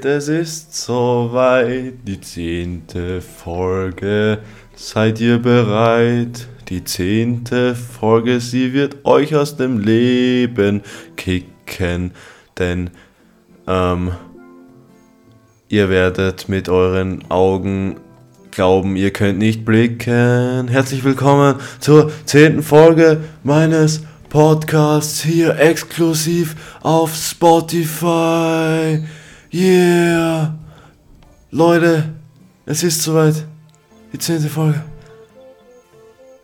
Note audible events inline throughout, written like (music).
soweit, es ist soweit, die zehnte Folge. Seid ihr bereit? Die zehnte Folge, sie wird euch aus dem Leben kicken, denn ähm, ihr werdet mit euren Augen glauben, ihr könnt nicht blicken. Herzlich willkommen zur zehnten Folge meines Podcasts hier exklusiv auf Spotify. Yeah. Leute, es ist soweit. Die zehnte Folge.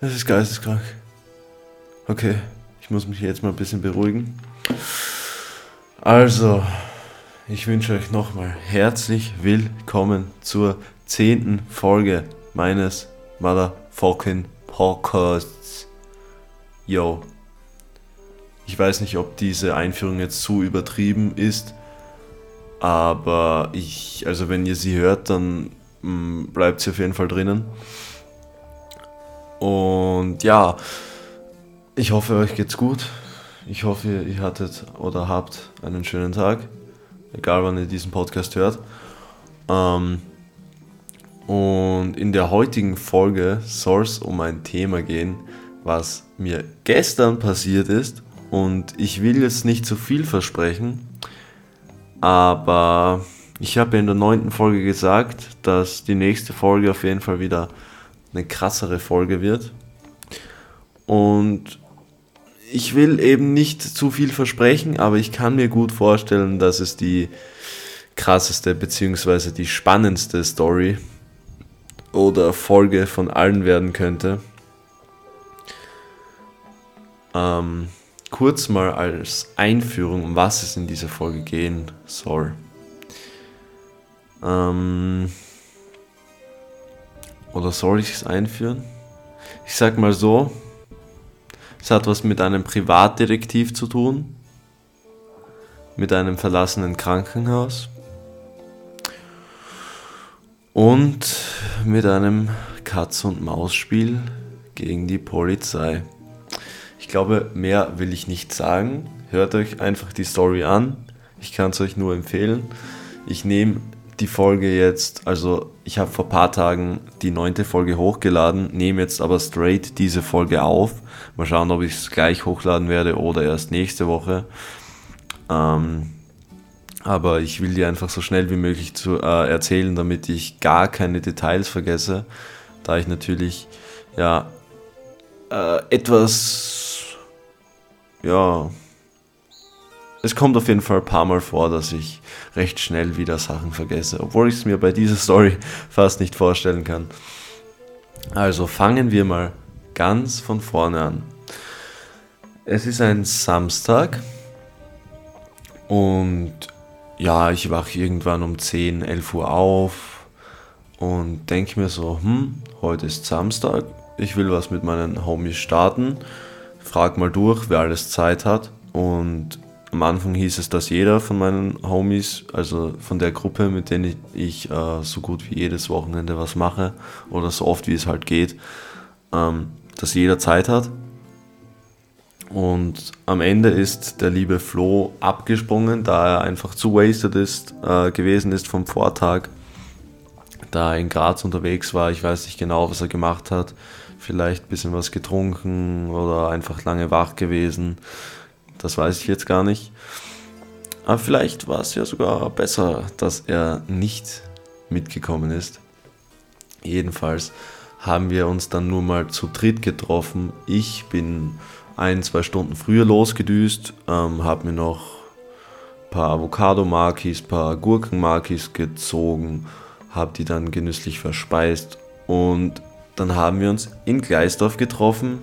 Es ist geisteskrank. Okay, ich muss mich jetzt mal ein bisschen beruhigen. Also, ich wünsche euch nochmal herzlich willkommen zur zehnten Folge meines Motherfucking Podcasts. Yo. Ich weiß nicht, ob diese Einführung jetzt zu übertrieben ist, aber ich, also wenn ihr sie hört, dann mm, bleibt sie auf jeden Fall drinnen. Und ja, ich hoffe, euch geht's gut. Ich hoffe, ihr hattet oder habt einen schönen Tag, egal wann ihr diesen Podcast hört. Ähm, und in der heutigen Folge soll es um ein Thema gehen, was mir gestern passiert ist und ich will jetzt nicht zu viel versprechen, aber ich habe in der neunten Folge gesagt, dass die nächste Folge auf jeden Fall wieder eine krassere Folge wird. Und ich will eben nicht zu viel versprechen, aber ich kann mir gut vorstellen, dass es die krasseste bzw. die spannendste Story oder Folge von allen werden könnte. Ähm, kurz mal als Einführung, um was es in dieser Folge gehen soll. Ähm, oder soll ich es einführen? Ich sag mal so, es hat was mit einem Privatdetektiv zu tun, mit einem verlassenen Krankenhaus und mit einem Katz- und Maus-Spiel gegen die Polizei. Ich glaube, mehr will ich nicht sagen. Hört euch einfach die Story an. Ich kann es euch nur empfehlen. Ich nehme die Folge jetzt, also ich habe vor paar Tagen die neunte Folge hochgeladen, nehme jetzt aber straight diese Folge auf. Mal schauen, ob ich es gleich hochladen werde oder erst nächste Woche. Ähm, aber ich will die einfach so schnell wie möglich zu, äh, erzählen, damit ich gar keine Details vergesse, da ich natürlich ja äh, etwas ja, es kommt auf jeden Fall ein paar Mal vor, dass ich recht schnell wieder Sachen vergesse, obwohl ich es mir bei dieser Story (laughs) fast nicht vorstellen kann. Also fangen wir mal ganz von vorne an. Es ist ein Samstag und ja, ich wache irgendwann um 10, 11 Uhr auf und denke mir so, hm, heute ist Samstag, ich will was mit meinen Homies starten frag mal durch, wer alles Zeit hat. Und am Anfang hieß es, dass jeder von meinen Homies, also von der Gruppe, mit denen ich, ich äh, so gut wie jedes Wochenende was mache oder so oft wie es halt geht, ähm, dass jeder Zeit hat. Und am Ende ist der liebe Flo abgesprungen, da er einfach zu wasted ist, äh, gewesen ist vom Vortag, da er in Graz unterwegs war. Ich weiß nicht genau, was er gemacht hat vielleicht ein bisschen was getrunken oder einfach lange wach gewesen. Das weiß ich jetzt gar nicht. Aber vielleicht war es ja sogar besser, dass er nicht mitgekommen ist. Jedenfalls haben wir uns dann nur mal zu dritt getroffen. Ich bin ein, zwei Stunden früher losgedüst, ähm, habe mir noch ein paar Avocado-Markis, ein paar Gurken-Markis gezogen, habe die dann genüsslich verspeist und dann haben wir uns in Gleisdorf getroffen.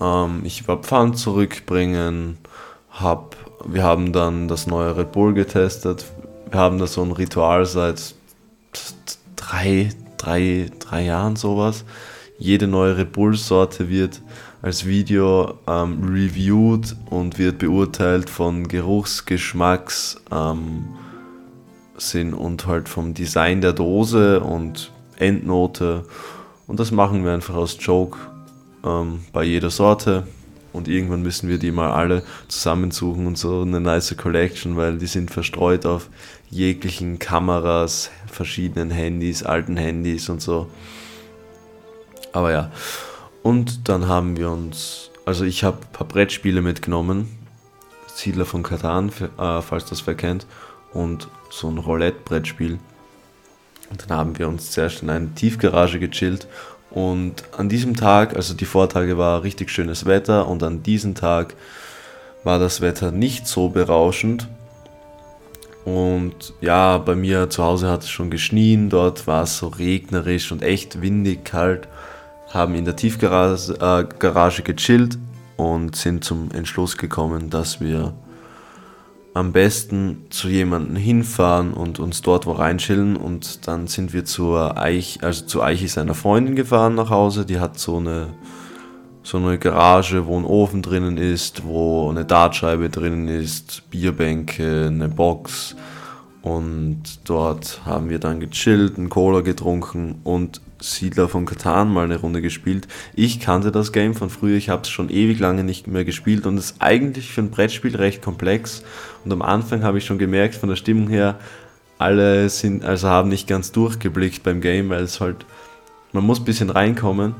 Ähm, ich war Pfand zurückbringen. Hab, wir haben dann das neue Red Bull getestet. Wir haben da so ein Ritual seit drei, drei, drei Jahren sowas. Jede neue Red Bull-Sorte wird als Video ähm, reviewed und wird beurteilt von Geruchs-, Geschmacks, ähm, Sinn und halt vom Design der Dose und Endnote. Und das machen wir einfach aus Joke ähm, bei jeder Sorte. und irgendwann müssen wir die mal alle zusammensuchen und so eine nice Collection, weil die sind verstreut auf jeglichen Kameras, verschiedenen Handys, alten Handys und so. Aber ja, und dann haben wir uns, also ich habe ein paar Brettspiele mitgenommen, Siedler von Katan, äh, falls das wer kennt, und so ein Roulette-Brettspiel. Und dann haben wir uns zuerst in eine Tiefgarage gechillt und an diesem Tag, also die Vortage war richtig schönes Wetter und an diesem Tag war das Wetter nicht so berauschend. Und ja, bei mir zu Hause hat es schon geschnien, dort war es so regnerisch und echt windig, kalt. Haben in der Tiefgarage äh, gechillt und sind zum Entschluss gekommen, dass wir am besten zu jemandem hinfahren und uns dort wo reinschillen und dann sind wir zur Eich, also zu Eichi seiner Freundin gefahren nach Hause. Die hat so eine so eine Garage, wo ein Ofen drinnen ist, wo eine Dartscheibe drinnen ist, Bierbänke, eine Box und dort haben wir dann gechillt, einen Cola getrunken und Siedler von Katan mal eine Runde gespielt. Ich kannte das Game von früher, ich habe es schon ewig lange nicht mehr gespielt und es ist eigentlich für ein Brettspiel recht komplex. Und am Anfang habe ich schon gemerkt, von der Stimmung her, alle sind, also haben nicht ganz durchgeblickt beim Game, weil es halt, man muss ein bisschen reinkommen.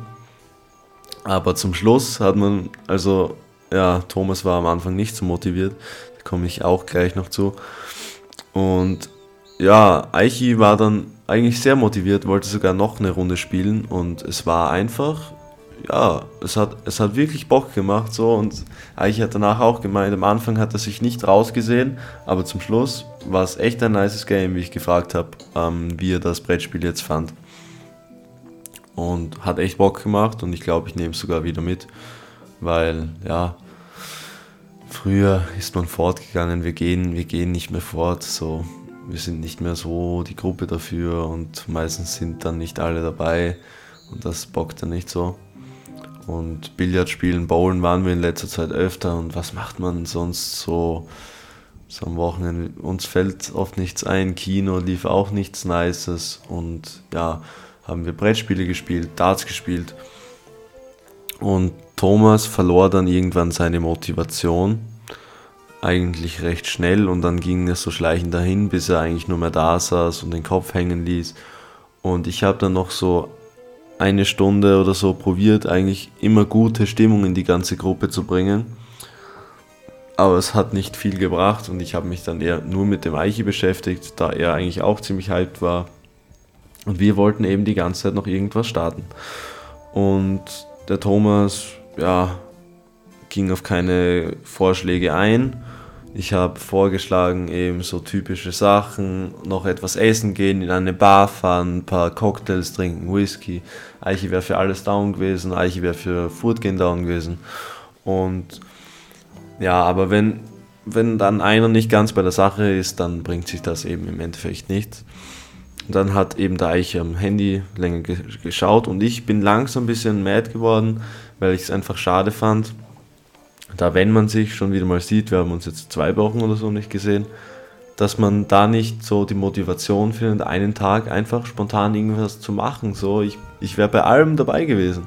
Aber zum Schluss hat man, also ja, Thomas war am Anfang nicht so motiviert, da komme ich auch gleich noch zu. Und ja, Aichi war dann eigentlich sehr motiviert, wollte sogar noch eine Runde spielen und es war einfach, ja, es hat, es hat wirklich Bock gemacht so und Aichi hat danach auch gemeint, am Anfang hat er sich nicht rausgesehen, aber zum Schluss war es echt ein nices Game, wie ich gefragt habe, ähm, wie er das Brettspiel jetzt fand. Und hat echt Bock gemacht und ich glaube, ich nehme es sogar wieder mit, weil ja, früher ist man fortgegangen, wir gehen, wir gehen nicht mehr fort, so wir sind nicht mehr so die Gruppe dafür und meistens sind dann nicht alle dabei und das bockt dann nicht so. Und Billard spielen, Bowlen waren wir in letzter Zeit öfter und was macht man sonst so, so am Wochenende? Uns fällt oft nichts ein, Kino lief auch nichts Nices und ja, haben wir Brettspiele gespielt, Darts gespielt und Thomas verlor dann irgendwann seine Motivation eigentlich recht schnell und dann ging es so schleichend dahin, bis er eigentlich nur mehr da saß und den Kopf hängen ließ. Und ich habe dann noch so eine Stunde oder so probiert, eigentlich immer gute Stimmung in die ganze Gruppe zu bringen. Aber es hat nicht viel gebracht und ich habe mich dann eher nur mit dem Eiche beschäftigt, da er eigentlich auch ziemlich hyped war. Und wir wollten eben die ganze Zeit noch irgendwas starten. Und der Thomas, ja, ging auf keine Vorschläge ein ich habe vorgeschlagen, eben so typische Sachen, noch etwas essen gehen, in eine Bar fahren, ein paar Cocktails trinken, Whisky. Eiche wäre für alles down gewesen, Eiche wäre für Foodgehen down gewesen. Und ja, aber wenn, wenn dann einer nicht ganz bei der Sache ist, dann bringt sich das eben im Endeffekt nichts. Und dann hat eben der Eiche am Handy länger geschaut und ich bin langsam ein bisschen mad geworden, weil ich es einfach schade fand da wenn man sich schon wieder mal sieht, wir haben uns jetzt zwei Wochen oder so nicht gesehen, dass man da nicht so die Motivation findet, einen Tag einfach spontan irgendwas zu machen. So, ich, ich wäre bei allem dabei gewesen.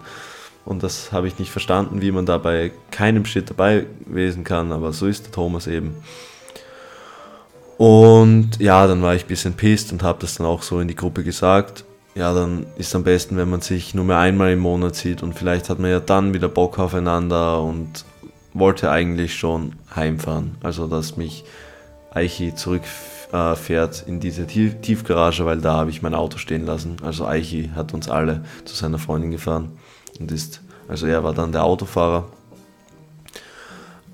Und das habe ich nicht verstanden, wie man da bei keinem Shit dabei gewesen kann, aber so ist der Thomas eben. Und ja, dann war ich ein bisschen pisst und habe das dann auch so in die Gruppe gesagt. Ja, dann ist am besten, wenn man sich nur mehr einmal im Monat sieht und vielleicht hat man ja dann wieder Bock aufeinander und wollte eigentlich schon heimfahren. Also, dass mich Eichi zurückfährt äh, in diese Tief Tiefgarage, weil da habe ich mein Auto stehen lassen. Also Eichi hat uns alle zu seiner Freundin gefahren und ist, also er war dann der Autofahrer.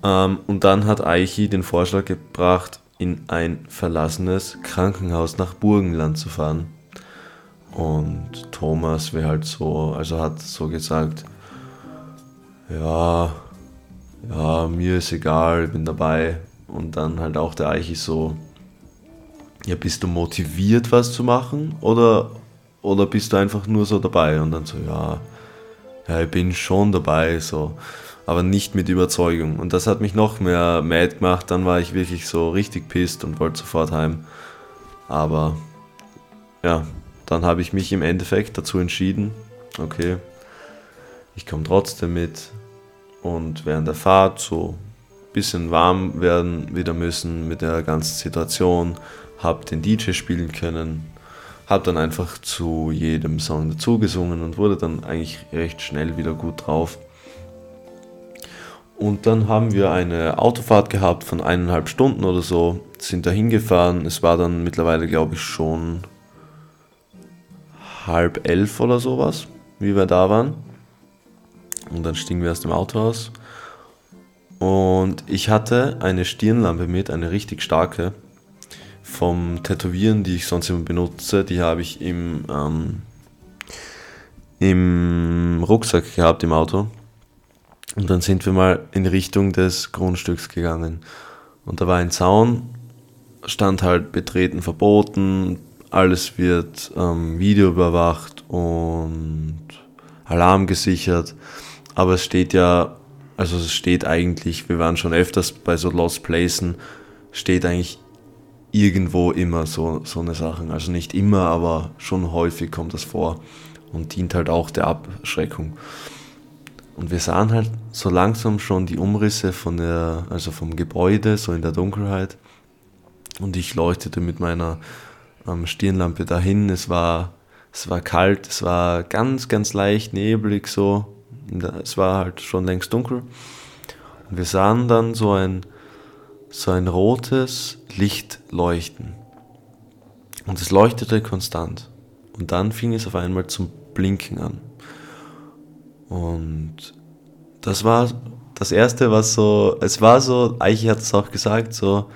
Ähm, und dann hat Eichi den Vorschlag gebracht, in ein verlassenes Krankenhaus nach Burgenland zu fahren. Und Thomas wäre halt so, also hat so gesagt, ja, ja, mir ist egal, bin dabei. Und dann halt auch der Eichi so, ja, bist du motiviert, was zu machen? Oder, oder bist du einfach nur so dabei? Und dann so, ja, ja, ich bin schon dabei, so. Aber nicht mit Überzeugung. Und das hat mich noch mehr mad gemacht. Dann war ich wirklich so richtig pisst und wollte sofort heim. Aber ja, dann habe ich mich im Endeffekt dazu entschieden, okay, ich komme trotzdem mit, und während der Fahrt so ein bisschen warm werden wieder müssen mit der ganzen Situation, habe den DJ spielen können, habe dann einfach zu jedem Song dazugesungen und wurde dann eigentlich recht schnell wieder gut drauf. Und dann haben wir eine Autofahrt gehabt von eineinhalb Stunden oder so, sind da hingefahren. Es war dann mittlerweile, glaube ich, schon halb elf oder sowas, wie wir da waren. Und dann stiegen wir aus dem Auto aus. Und ich hatte eine Stirnlampe mit, eine richtig starke, vom Tätowieren, die ich sonst immer benutze. Die habe ich im, ähm, im Rucksack gehabt im Auto. Und dann sind wir mal in Richtung des Grundstücks gegangen. Und da war ein Zaun, stand halt betreten verboten, alles wird ähm, Video überwacht und Alarm gesichert. Aber es steht ja, also es steht eigentlich, wir waren schon öfters bei so Lost Places, steht eigentlich irgendwo immer so, so eine Sache. Also nicht immer, aber schon häufig kommt das vor und dient halt auch der Abschreckung. Und wir sahen halt so langsam schon die Umrisse von der, also vom Gebäude, so in der Dunkelheit. Und ich leuchtete mit meiner ähm, Stirnlampe dahin. Es war, es war kalt, es war ganz, ganz leicht neblig so. Es war halt schon längst dunkel. Und wir sahen dann so ein, so ein rotes Licht leuchten. Und es leuchtete konstant. Und dann fing es auf einmal zum Blinken an. Und das war das Erste, was so, es war so, Eichi hat es auch gesagt, so,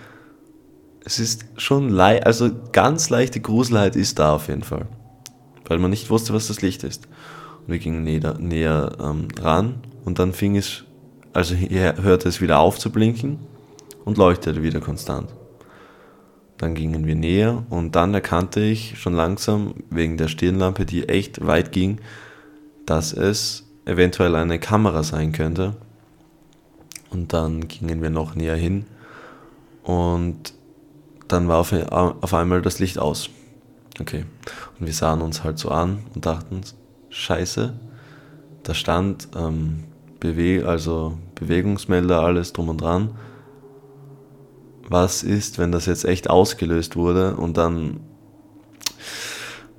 es ist schon leicht, also ganz leichte Gruselheit ist da auf jeden Fall. Weil man nicht wusste, was das Licht ist. Wir gingen näher, näher ähm, ran und dann fing es, also hörte es wieder auf zu blinken und leuchtete wieder konstant. Dann gingen wir näher und dann erkannte ich schon langsam wegen der Stirnlampe, die echt weit ging, dass es eventuell eine Kamera sein könnte. Und dann gingen wir noch näher hin und dann war auf, auf einmal das Licht aus. Okay. Und wir sahen uns halt so an und dachten, scheiße, da stand ähm, Bewe also Bewegungsmelder, alles drum und dran. Was ist, wenn das jetzt echt ausgelöst wurde und dann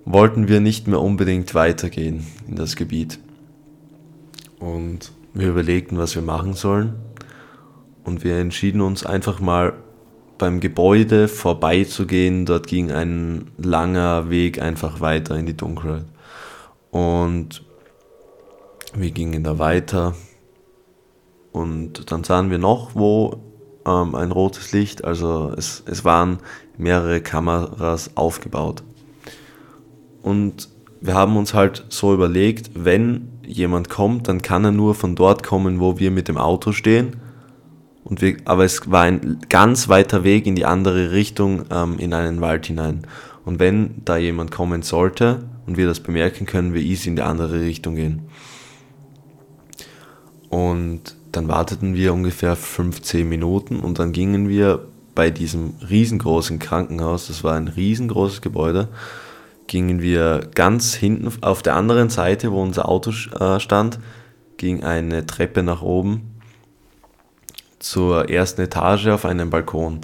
wollten wir nicht mehr unbedingt weitergehen in das Gebiet. Und wir überlegten, was wir machen sollen. Und wir entschieden uns einfach mal beim Gebäude vorbeizugehen. Dort ging ein langer Weg einfach weiter in die Dunkelheit. Und wir gingen da weiter. Und dann sahen wir noch, wo ähm, ein rotes Licht, also es, es waren mehrere Kameras aufgebaut. Und wir haben uns halt so überlegt, wenn jemand kommt, dann kann er nur von dort kommen, wo wir mit dem Auto stehen. Und wir, aber es war ein ganz weiter Weg in die andere Richtung ähm, in einen Wald hinein. Und wenn da jemand kommen sollte und wir das bemerken, können wir easy in die andere Richtung gehen. Und dann warteten wir ungefähr 15 Minuten und dann gingen wir bei diesem riesengroßen Krankenhaus, das war ein riesengroßes Gebäude, gingen wir ganz hinten auf der anderen Seite, wo unser Auto äh, stand, ging eine Treppe nach oben zur ersten Etage auf einen Balkon.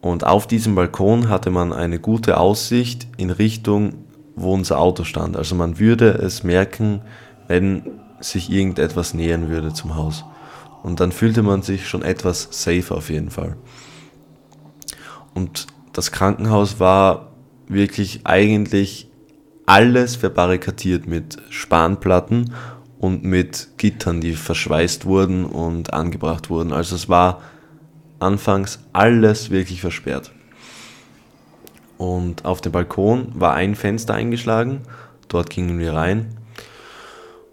Und auf diesem Balkon hatte man eine gute Aussicht in Richtung, wo unser Auto stand. Also man würde es merken, wenn sich irgendetwas nähern würde zum Haus. Und dann fühlte man sich schon etwas safer auf jeden Fall. Und das Krankenhaus war wirklich eigentlich alles verbarrikadiert mit Spanplatten und mit Gittern, die verschweißt wurden und angebracht wurden. Also es war anfangs alles wirklich versperrt. Und auf dem Balkon war ein Fenster eingeschlagen, dort gingen wir rein.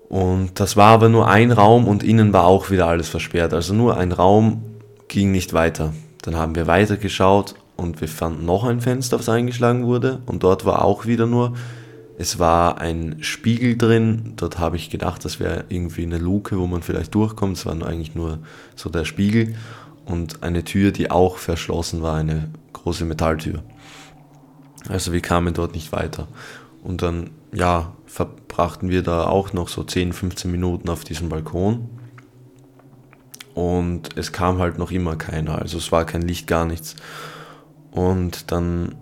Und das war aber nur ein Raum und innen war auch wieder alles versperrt. Also nur ein Raum ging nicht weiter. Dann haben wir weitergeschaut und wir fanden noch ein Fenster, das eingeschlagen wurde und dort war auch wieder nur, es war ein Spiegel drin, dort habe ich gedacht, das wäre irgendwie eine Luke, wo man vielleicht durchkommt, es war eigentlich nur so der Spiegel und eine Tür, die auch verschlossen war, eine große Metalltür. Also wir kamen dort nicht weiter. Und dann, ja, verbrachten wir da auch noch so 10, 15 Minuten auf diesem Balkon. Und es kam halt noch immer keiner, also es war kein Licht, gar nichts. Und dann,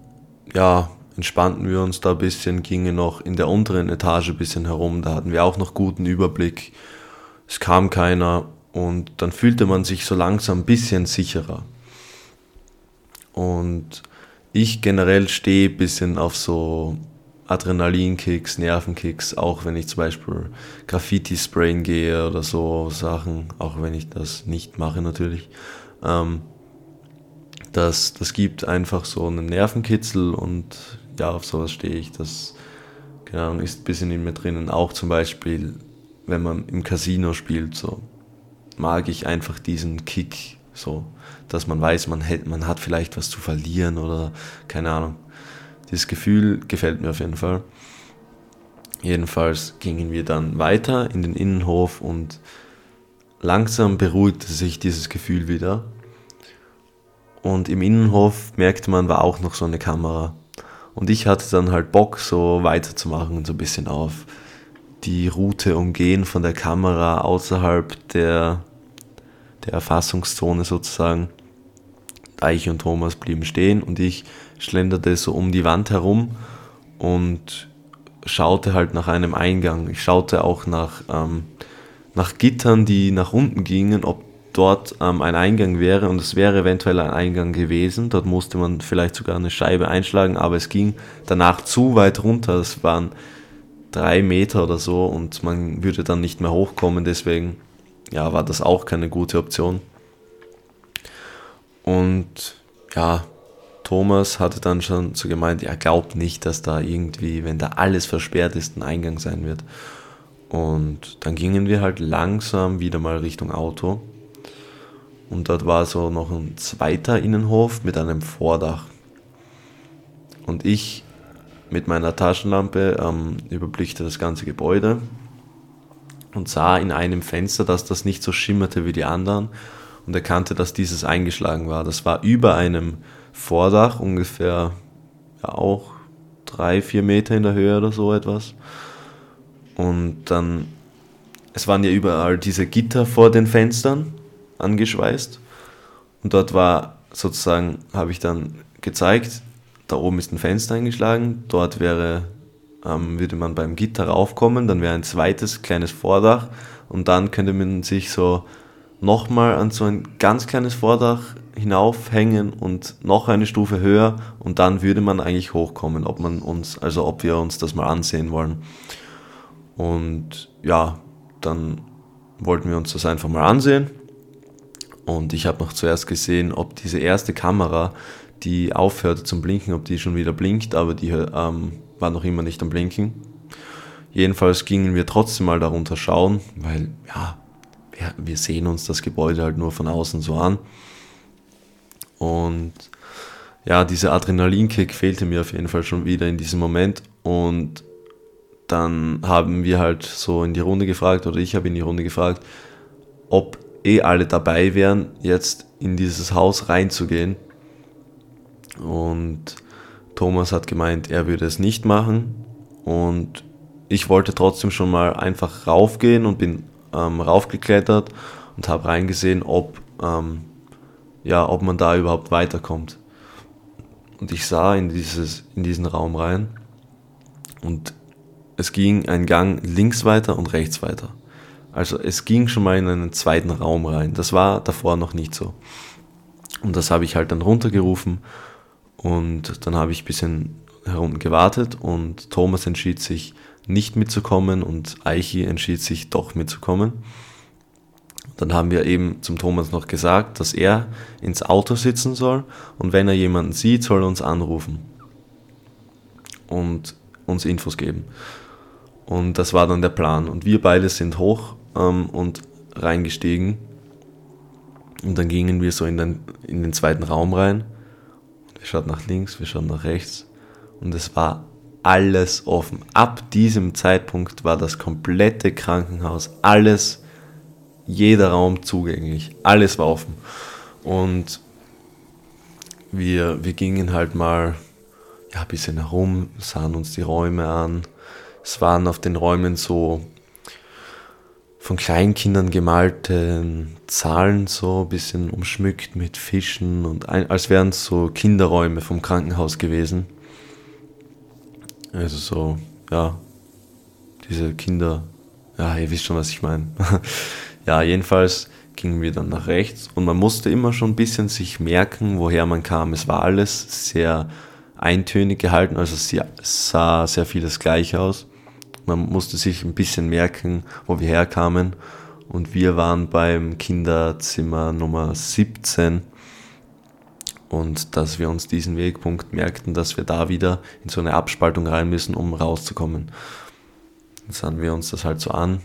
ja, entspannten wir uns da ein bisschen, gingen noch in der unteren Etage ein bisschen herum, da hatten wir auch noch guten Überblick. Es kam keiner und dann fühlte man sich so langsam ein bisschen sicherer. Und ich generell stehe ein bisschen auf so Adrenalinkicks, Nervenkicks, auch wenn ich zum Beispiel Graffiti sprayen gehe oder so Sachen, auch wenn ich das nicht mache natürlich. Ähm, das, das gibt einfach so einen Nervenkitzel und ja, auf sowas stehe ich. Das genau, ist ein bisschen in mir drinnen. Auch zum Beispiel, wenn man im Casino spielt, so mag ich einfach diesen Kick, so, dass man weiß, man, hält, man hat vielleicht was zu verlieren oder keine Ahnung. Dieses Gefühl gefällt mir auf jeden Fall. Jedenfalls gingen wir dann weiter in den Innenhof und langsam beruhigte sich dieses Gefühl wieder. Und im Innenhof merkte man, war auch noch so eine Kamera. Und ich hatte dann halt Bock, so weiterzumachen und so ein bisschen auf die Route umgehen von der Kamera außerhalb der, der Erfassungszone sozusagen. Eich und Thomas blieben stehen und ich schlenderte so um die Wand herum und schaute halt nach einem Eingang. Ich schaute auch nach, ähm, nach Gittern, die nach unten gingen, ob dort ähm, ein Eingang wäre und es wäre eventuell ein Eingang gewesen. Dort musste man vielleicht sogar eine Scheibe einschlagen, aber es ging danach zu weit runter. Es waren drei Meter oder so und man würde dann nicht mehr hochkommen. Deswegen ja, war das auch keine gute Option. Und ja, Thomas hatte dann schon so gemeint, er glaubt nicht, dass da irgendwie, wenn da alles versperrt ist, ein Eingang sein wird. Und dann gingen wir halt langsam wieder mal Richtung Auto. Und dort war so noch ein zweiter Innenhof mit einem Vordach. Und ich mit meiner Taschenlampe ähm, überblickte das ganze Gebäude und sah in einem Fenster, dass das nicht so schimmerte wie die anderen und erkannte, dass dieses eingeschlagen war. Das war über einem Vordach, ungefähr ja, auch drei, vier Meter in der Höhe oder so etwas. Und dann, es waren ja überall diese Gitter vor den Fenstern angeschweißt. Und dort war sozusagen, habe ich dann gezeigt, da oben ist ein Fenster eingeschlagen, dort wäre, ähm, würde man beim Gitter raufkommen, dann wäre ein zweites kleines Vordach und dann könnte man sich so nochmal an so ein ganz kleines Vordach hinaufhängen und noch eine Stufe höher und dann würde man eigentlich hochkommen, ob man uns, also ob wir uns das mal ansehen wollen. Und ja, dann wollten wir uns das einfach mal ansehen. Und ich habe noch zuerst gesehen, ob diese erste Kamera, die aufhörte zum Blinken, ob die schon wieder blinkt, aber die ähm, war noch immer nicht am Blinken. Jedenfalls gingen wir trotzdem mal darunter schauen, weil ja, wir, wir sehen uns das Gebäude halt nur von außen so an. Und ja, dieser Adrenalinkick fehlte mir auf jeden Fall schon wieder in diesem Moment. Und dann haben wir halt so in die Runde gefragt, oder ich habe in die Runde gefragt, ob eh alle dabei wären, jetzt in dieses Haus reinzugehen. Und Thomas hat gemeint, er würde es nicht machen. Und ich wollte trotzdem schon mal einfach raufgehen und bin ähm, raufgeklettert und habe reingesehen, ob ähm, ja, ob man da überhaupt weiterkommt. Und ich sah in, dieses, in diesen Raum rein und es ging ein Gang links weiter und rechts weiter. Also es ging schon mal in einen zweiten Raum rein. Das war davor noch nicht so. Und das habe ich halt dann runtergerufen und dann habe ich ein bisschen herum gewartet und Thomas entschied sich nicht mitzukommen und Eichi entschied sich doch mitzukommen. Dann haben wir eben zum Thomas noch gesagt, dass er ins Auto sitzen soll und wenn er jemanden sieht, soll er uns anrufen und uns Infos geben. Und das war dann der Plan. Und wir beide sind hoch ähm, und reingestiegen. Und dann gingen wir so in den, in den zweiten Raum rein. Wir schauten nach links, wir schauten nach rechts. Und es war alles offen. Ab diesem Zeitpunkt war das komplette Krankenhaus, alles jeder Raum zugänglich, alles war offen. Und wir, wir gingen halt mal ja, ein bisschen herum, sahen uns die Räume an. Es waren auf den Räumen so von Kleinkindern gemalten Zahlen so ein bisschen umschmückt mit Fischen und ein, als wären es so Kinderräume vom Krankenhaus gewesen. Also so, ja, diese Kinder, ja, ihr wisst schon, was ich meine. (laughs) ja, jedenfalls gingen wir dann nach rechts und man musste immer schon ein bisschen sich merken, woher man kam. Es war alles sehr eintönig gehalten, also es sah sehr vieles gleich aus. Man musste sich ein bisschen merken, wo wir herkamen. Und wir waren beim Kinderzimmer Nummer 17. Und dass wir uns diesen Wegpunkt merkten, dass wir da wieder in so eine Abspaltung rein müssen, um rauszukommen. Dann sahen wir uns das halt so an,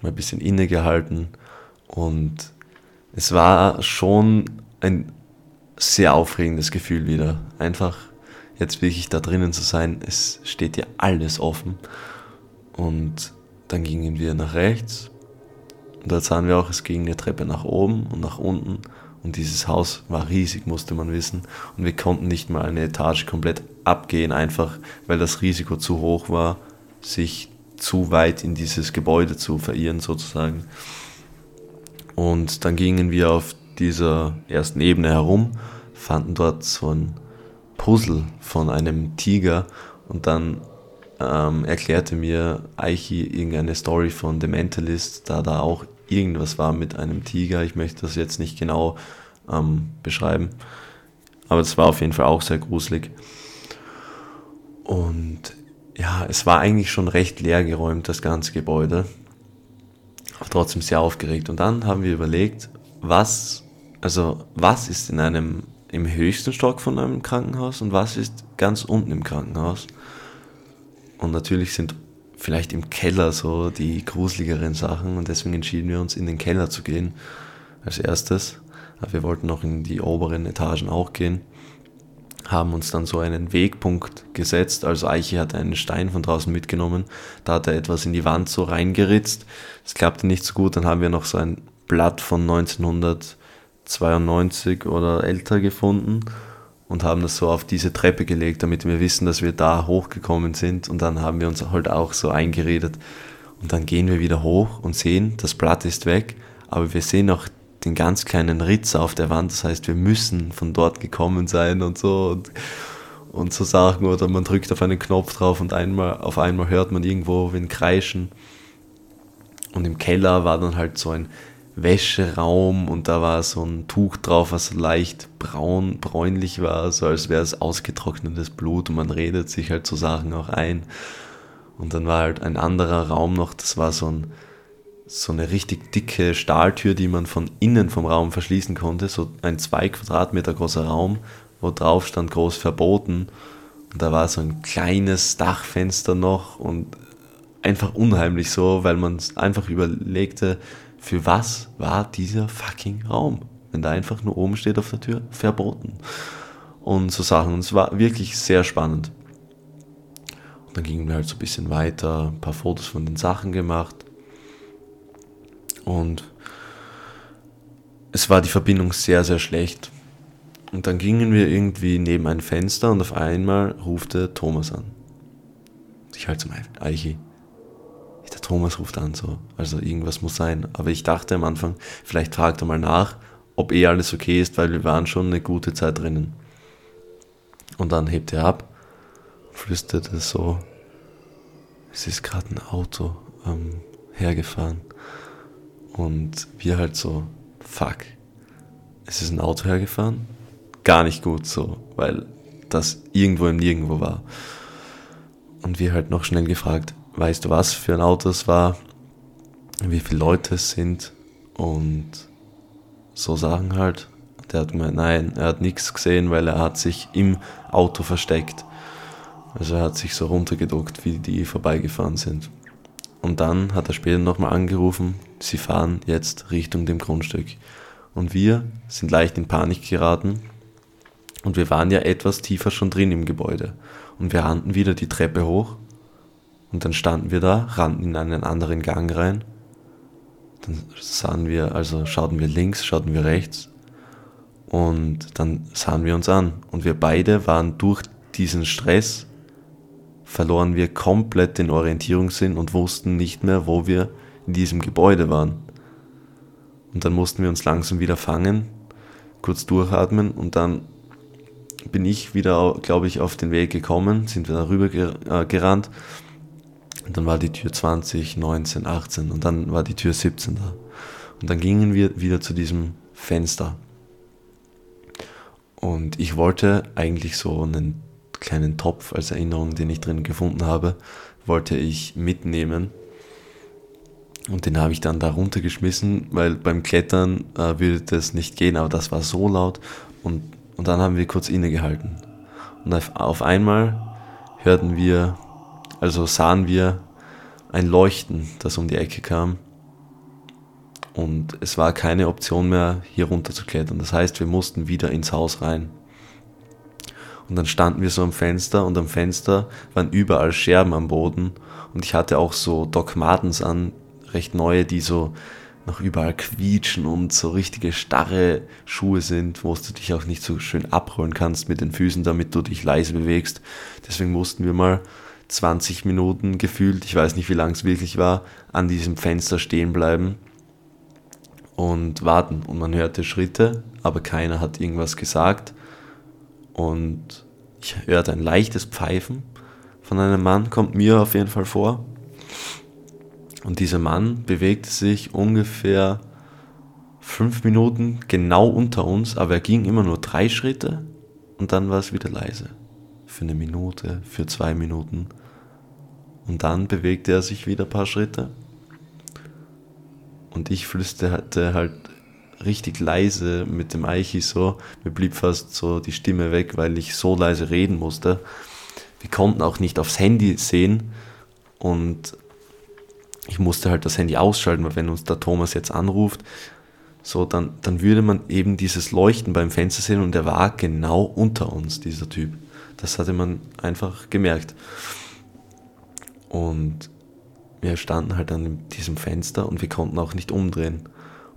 mal ein bisschen innegehalten. Und es war schon ein sehr aufregendes Gefühl wieder. Einfach jetzt wirklich da drinnen zu sein, es steht dir alles offen. Und dann gingen wir nach rechts. Und da sahen wir auch, es ging eine Treppe nach oben und nach unten. Und dieses Haus war riesig, musste man wissen. Und wir konnten nicht mal eine Etage komplett abgehen, einfach weil das Risiko zu hoch war, sich zu weit in dieses Gebäude zu verirren sozusagen. Und dann gingen wir auf dieser ersten Ebene herum, fanden dort so ein Puzzle von einem Tiger und dann ähm, erklärte mir Aichi irgendeine Story von The Mentalist, da da auch irgendwas war mit einem Tiger. Ich möchte das jetzt nicht genau ähm, beschreiben, aber es war auf jeden Fall auch sehr gruselig. Und ja, es war eigentlich schon recht leer geräumt, das ganze Gebäude, aber trotzdem sehr aufgeregt. Und dann haben wir überlegt, was, also was ist in einem im höchsten Stock von einem Krankenhaus und was ist ganz unten im Krankenhaus. Und natürlich sind vielleicht im Keller so die gruseligeren Sachen und deswegen entschieden wir uns in den Keller zu gehen als erstes. Aber wir wollten noch in die oberen Etagen auch gehen, haben uns dann so einen Wegpunkt gesetzt. Also Eiche hat einen Stein von draußen mitgenommen, da hat er etwas in die Wand so reingeritzt. Das klappte nicht so gut, dann haben wir noch so ein Blatt von 1992 oder älter gefunden und haben das so auf diese Treppe gelegt, damit wir wissen, dass wir da hochgekommen sind. Und dann haben wir uns halt auch so eingeredet. Und dann gehen wir wieder hoch und sehen, das Blatt ist weg, aber wir sehen auch den ganz kleinen Ritzer auf der Wand. Das heißt, wir müssen von dort gekommen sein und so und, und so Sachen. Oder man drückt auf einen Knopf drauf und einmal, auf einmal hört man irgendwo wen kreischen. Und im Keller war dann halt so ein Wäscheraum und da war so ein Tuch drauf, was leicht braun, bräunlich war, so als wäre es ausgetrocknetes Blut und man redet sich halt so Sachen auch ein. Und dann war halt ein anderer Raum noch, das war so, ein, so eine richtig dicke Stahltür, die man von innen vom Raum verschließen konnte, so ein zwei Quadratmeter großer Raum, wo drauf stand groß verboten. Und da war so ein kleines Dachfenster noch und einfach unheimlich so, weil man einfach überlegte, für was war dieser fucking Raum? Wenn da einfach nur oben steht auf der Tür, verboten. Und so Sachen. Und es war wirklich sehr spannend. Und dann gingen wir halt so ein bisschen weiter, ein paar Fotos von den Sachen gemacht. Und es war die Verbindung sehr, sehr schlecht. Und dann gingen wir irgendwie neben ein Fenster und auf einmal rufte Thomas an. Ich halt zum Eichi der Thomas ruft an, so. Also irgendwas muss sein. Aber ich dachte am Anfang, vielleicht fragt er mal nach, ob eh alles okay ist, weil wir waren schon eine gute Zeit drinnen. Und dann hebt er ab, flüsterte so, es ist gerade ein Auto ähm, hergefahren. Und wir halt so, fuck, es ist ein Auto hergefahren? Gar nicht gut so, weil das irgendwo im Nirgendwo war. Und wir halt noch schnell gefragt, weißt du was für ein Auto es war, wie viele Leute es sind und so Sachen halt. Der hat gemeint, nein, er hat nichts gesehen, weil er hat sich im Auto versteckt. Also er hat sich so runtergeduckt, wie die vorbeigefahren sind. Und dann hat er später nochmal angerufen, sie fahren jetzt Richtung dem Grundstück. Und wir sind leicht in Panik geraten und wir waren ja etwas tiefer schon drin im Gebäude. Und wir rannten wieder die Treppe hoch und dann standen wir da, rannten in einen anderen Gang rein. Dann sahen wir, also schauten wir links, schauten wir rechts. Und dann sahen wir uns an. Und wir beide waren durch diesen Stress, verloren wir komplett den Orientierungssinn und wussten nicht mehr, wo wir in diesem Gebäude waren. Und dann mussten wir uns langsam wieder fangen, kurz durchatmen und dann bin ich wieder, glaube ich, auf den Weg gekommen, sind wir darüber äh, gerannt. Und dann war die Tür 20, 19, 18 und dann war die Tür 17 da. Und dann gingen wir wieder zu diesem Fenster. Und ich wollte eigentlich so einen kleinen Topf als Erinnerung, den ich drin gefunden habe, wollte ich mitnehmen. Und den habe ich dann da runtergeschmissen, weil beim Klettern äh, würde das nicht gehen, aber das war so laut. Und, und dann haben wir kurz innegehalten. Und auf, auf einmal hörten wir, also sahen wir ein Leuchten, das um die Ecke kam. Und es war keine Option mehr, hier runter zu klettern. Das heißt, wir mussten wieder ins Haus rein. Und dann standen wir so am Fenster und am Fenster waren überall Scherben am Boden. Und ich hatte auch so Doc Martens an, recht neue, die so noch überall quietschen und so richtige starre Schuhe sind, wo du dich auch nicht so schön abrollen kannst mit den Füßen, damit du dich leise bewegst. Deswegen mussten wir mal 20 Minuten gefühlt, ich weiß nicht, wie lang es wirklich war, an diesem Fenster stehen bleiben und warten. Und man hörte Schritte, aber keiner hat irgendwas gesagt. Und ich hörte ein leichtes Pfeifen von einem Mann, kommt mir auf jeden Fall vor. Und dieser Mann bewegte sich ungefähr fünf Minuten genau unter uns, aber er ging immer nur drei Schritte und dann war es wieder leise. Für eine Minute, für zwei Minuten. Und dann bewegte er sich wieder ein paar Schritte und ich flüsterte halt richtig leise mit dem Eichi so. Mir blieb fast so die Stimme weg, weil ich so leise reden musste. Wir konnten auch nicht aufs Handy sehen und ich musste halt das Handy ausschalten, weil wenn uns der Thomas jetzt anruft, so dann, dann würde man eben dieses Leuchten beim Fenster sehen und er war genau unter uns, dieser Typ. Das hatte man einfach gemerkt. Und wir standen halt an diesem Fenster und wir konnten auch nicht umdrehen.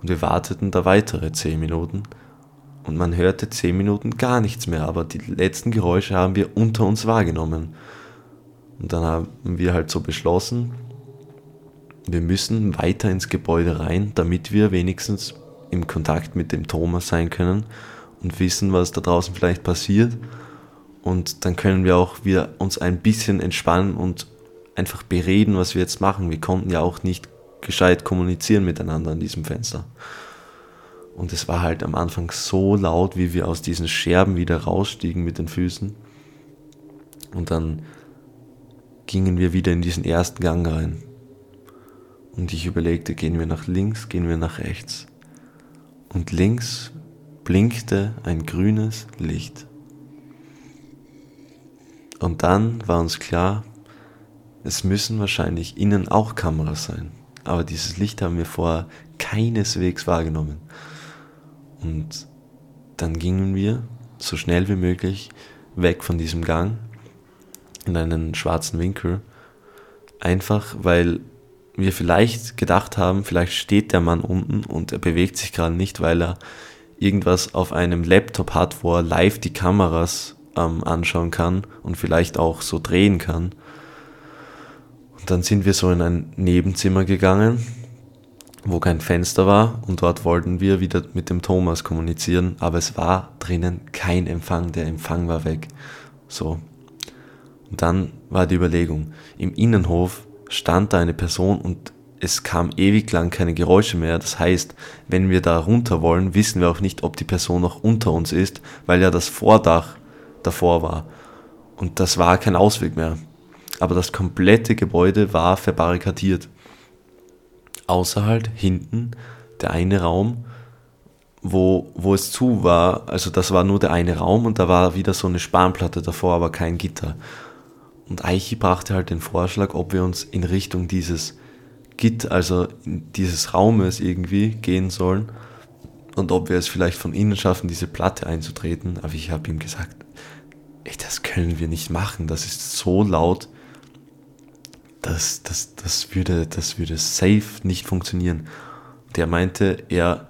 Und wir warteten da weitere zehn Minuten und man hörte zehn Minuten gar nichts mehr, aber die letzten Geräusche haben wir unter uns wahrgenommen. Und dann haben wir halt so beschlossen, wir müssen weiter ins Gebäude rein, damit wir wenigstens im Kontakt mit dem Thomas sein können und wissen, was da draußen vielleicht passiert. Und dann können wir auch wieder uns ein bisschen entspannen und einfach bereden, was wir jetzt machen. Wir konnten ja auch nicht gescheit kommunizieren miteinander an diesem Fenster. Und es war halt am Anfang so laut, wie wir aus diesen Scherben wieder rausstiegen mit den Füßen. Und dann gingen wir wieder in diesen ersten Gang rein. Und ich überlegte, gehen wir nach links, gehen wir nach rechts. Und links blinkte ein grünes Licht. Und dann war uns klar, es müssen wahrscheinlich innen auch Kameras sein. Aber dieses Licht haben wir vorher keineswegs wahrgenommen. Und dann gingen wir so schnell wie möglich weg von diesem Gang in einen schwarzen Winkel. Einfach weil wir vielleicht gedacht haben, vielleicht steht der Mann unten und er bewegt sich gerade nicht, weil er irgendwas auf einem Laptop hat, wo er live die Kameras ähm, anschauen kann und vielleicht auch so drehen kann. Dann sind wir so in ein Nebenzimmer gegangen, wo kein Fenster war und dort wollten wir wieder mit dem Thomas kommunizieren, aber es war drinnen kein Empfang, der Empfang war weg. So. Und dann war die Überlegung, im Innenhof stand da eine Person und es kam ewig lang keine Geräusche mehr. Das heißt, wenn wir da runter wollen, wissen wir auch nicht, ob die Person noch unter uns ist, weil ja das Vordach davor war. Und das war kein Ausweg mehr aber das komplette Gebäude war verbarrikadiert. Außer halt hinten der eine Raum, wo, wo es zu war, also das war nur der eine Raum und da war wieder so eine Spanplatte davor, aber kein Gitter. Und Eichi brachte halt den Vorschlag, ob wir uns in Richtung dieses Gitter, also dieses Raumes irgendwie gehen sollen und ob wir es vielleicht von innen schaffen, diese Platte einzutreten. Aber ich habe ihm gesagt, ey, das können wir nicht machen, das ist so laut das, das, das, würde, das würde safe nicht funktionieren. Der meinte, er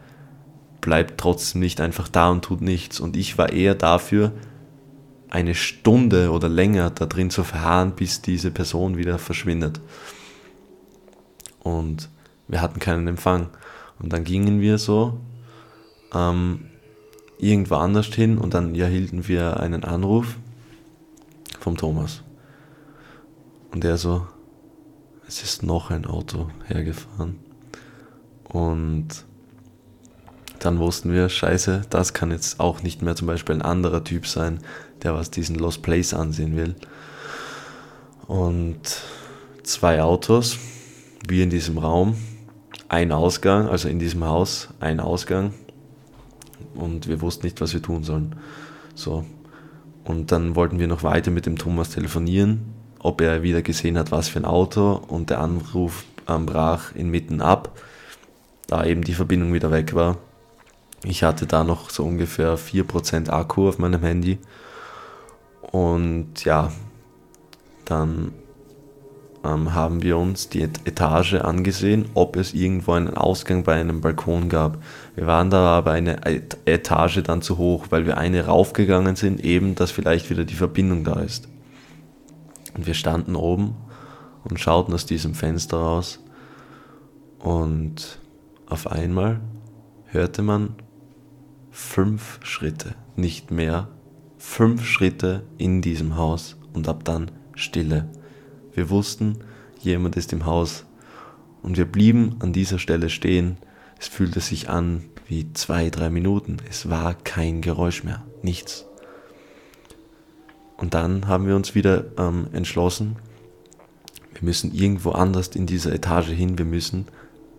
bleibt trotzdem nicht einfach da und tut nichts. Und ich war eher dafür, eine Stunde oder länger da drin zu verharren, bis diese Person wieder verschwindet. Und wir hatten keinen Empfang. Und dann gingen wir so ähm, irgendwo anders hin und dann erhielten wir einen Anruf vom Thomas. Und er so, es ist noch ein Auto hergefahren. Und dann wussten wir, scheiße, das kann jetzt auch nicht mehr zum Beispiel ein anderer Typ sein, der was diesen Lost Place ansehen will. Und zwei Autos, wie in diesem Raum, ein Ausgang, also in diesem Haus ein Ausgang. Und wir wussten nicht, was wir tun sollen. So. Und dann wollten wir noch weiter mit dem Thomas telefonieren, ob er wieder gesehen hat, was für ein Auto. Und der Anruf ähm, brach inmitten ab, da eben die Verbindung wieder weg war. Ich hatte da noch so ungefähr 4% Akku auf meinem Handy. Und ja, dann ähm, haben wir uns die Etage angesehen, ob es irgendwo einen Ausgang bei einem Balkon gab. Wir waren da aber eine Etage dann zu hoch, weil wir eine raufgegangen sind, eben, dass vielleicht wieder die Verbindung da ist. Und wir standen oben und schauten aus diesem Fenster raus und auf einmal hörte man fünf Schritte, nicht mehr, fünf Schritte in diesem Haus und ab dann Stille. Wir wussten, jemand ist im Haus und wir blieben an dieser Stelle stehen. Es fühlte sich an wie zwei, drei Minuten. Es war kein Geräusch mehr, nichts. Und dann haben wir uns wieder ähm, entschlossen, wir müssen irgendwo anders in dieser Etage hin, wir müssen